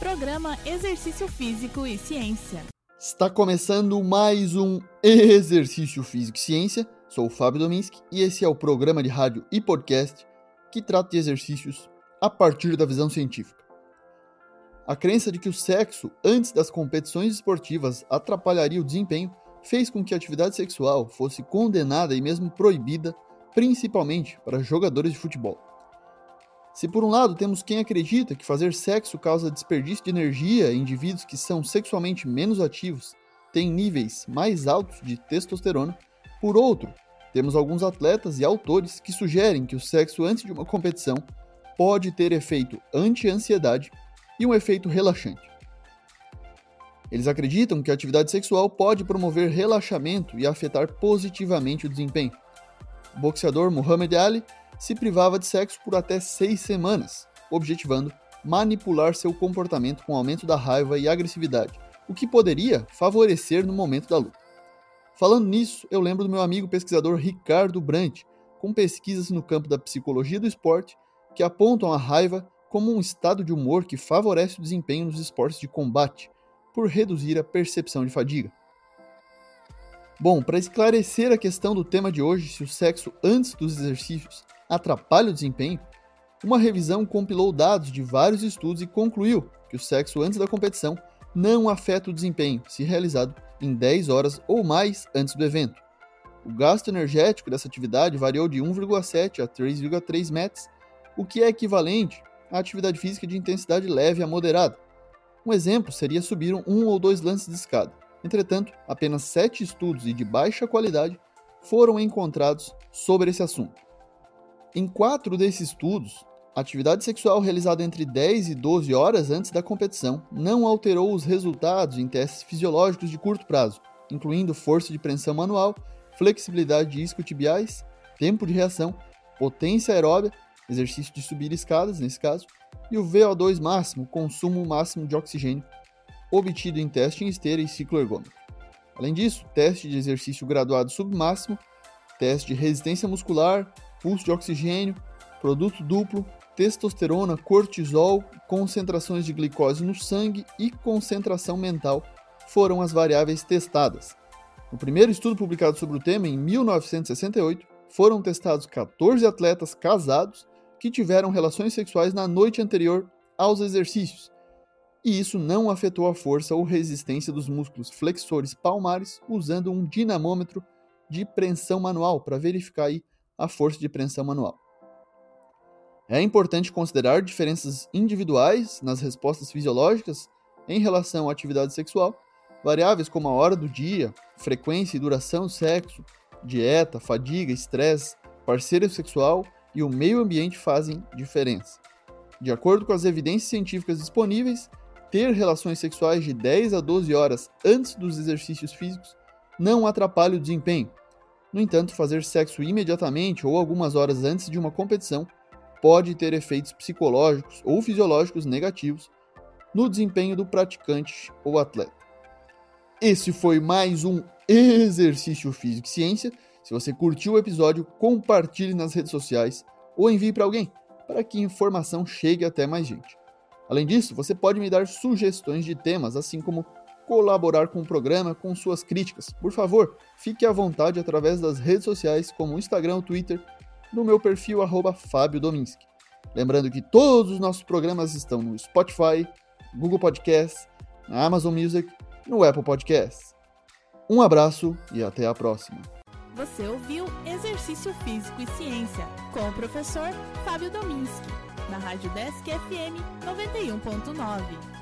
Programa Exercício Físico e Ciência. Está começando mais um Exercício Físico e Ciência. Sou o Fábio Dominski e esse é o programa de rádio e podcast que trata de exercícios a partir da visão científica. A crença de que o sexo antes das competições esportivas atrapalharia o desempenho fez com que a atividade sexual fosse condenada e mesmo proibida, principalmente para jogadores de futebol. Se por um lado temos quem acredita que fazer sexo causa desperdício de energia em indivíduos que são sexualmente menos ativos, têm níveis mais altos de testosterona, por outro, temos alguns atletas e autores que sugerem que o sexo antes de uma competição pode ter efeito anti-ansiedade e um efeito relaxante. Eles acreditam que a atividade sexual pode promover relaxamento e afetar positivamente o desempenho. O boxeador Muhammad Ali se privava de sexo por até seis semanas, objetivando manipular seu comportamento com aumento da raiva e agressividade, o que poderia favorecer no momento da luta. Falando nisso, eu lembro do meu amigo pesquisador Ricardo Brandt, com pesquisas no campo da psicologia do esporte que apontam a raiva como um estado de humor que favorece o desempenho nos esportes de combate, por reduzir a percepção de fadiga. Bom, para esclarecer a questão do tema de hoje, se o sexo antes dos exercícios atrapalha o desempenho, uma revisão compilou dados de vários estudos e concluiu que o sexo antes da competição não afeta o desempenho se realizado em 10 horas ou mais antes do evento. O gasto energético dessa atividade variou de 1,7 a 3,3 metros, o que é equivalente à atividade física de intensidade leve a moderada. Um exemplo seria subir um ou dois lances de escada. Entretanto, apenas sete estudos e de baixa qualidade foram encontrados sobre esse assunto. Em quatro desses estudos, a atividade sexual realizada entre 10 e 12 horas antes da competição não alterou os resultados em testes fisiológicos de curto prazo, incluindo força de pressão manual, flexibilidade de isquiotibiais, tempo de reação, potência aeróbia, exercício de subir escadas, nesse caso, e o VO2 máximo, consumo máximo de oxigênio, obtido em teste em esteira e ciclo ergômetro. Além disso, teste de exercício graduado submáximo, teste de resistência muscular, pulso de oxigênio, produto duplo, testosterona, cortisol, concentrações de glicose no sangue e concentração mental foram as variáveis testadas. No primeiro estudo publicado sobre o tema, em 1968, foram testados 14 atletas casados que tiveram relações sexuais na noite anterior aos exercícios, e isso não afetou a força ou resistência dos músculos flexores palmares usando um dinamômetro de pressão manual para verificar aí a força de pressão manual. É importante considerar diferenças individuais nas respostas fisiológicas em relação à atividade sexual, variáveis como a hora do dia, frequência e duração do sexo, dieta, fadiga, estresse, parceiro sexual e o meio ambiente fazem diferença. De acordo com as evidências científicas disponíveis, ter relações sexuais de 10 a 12 horas antes dos exercícios físicos não atrapalha o desempenho, no entanto, fazer sexo imediatamente ou algumas horas antes de uma competição pode ter efeitos psicológicos ou fisiológicos negativos no desempenho do praticante ou atleta. Esse foi mais um Exercício Físico e Ciência. Se você curtiu o episódio, compartilhe nas redes sociais ou envie para alguém, para que a informação chegue até mais gente. Além disso, você pode me dar sugestões de temas, assim como colaborar com o programa com suas críticas. Por favor, fique à vontade através das redes sociais como o Instagram ou Twitter, no meu perfil arroba Fábio Dominski. Lembrando que todos os nossos programas estão no Spotify, Google Podcasts, na Amazon Music e no Apple Podcasts. Um abraço e até a próxima. Você ouviu Exercício Físico e Ciência com o professor Fábio Dominski, na Rádio Desk FM 91.9.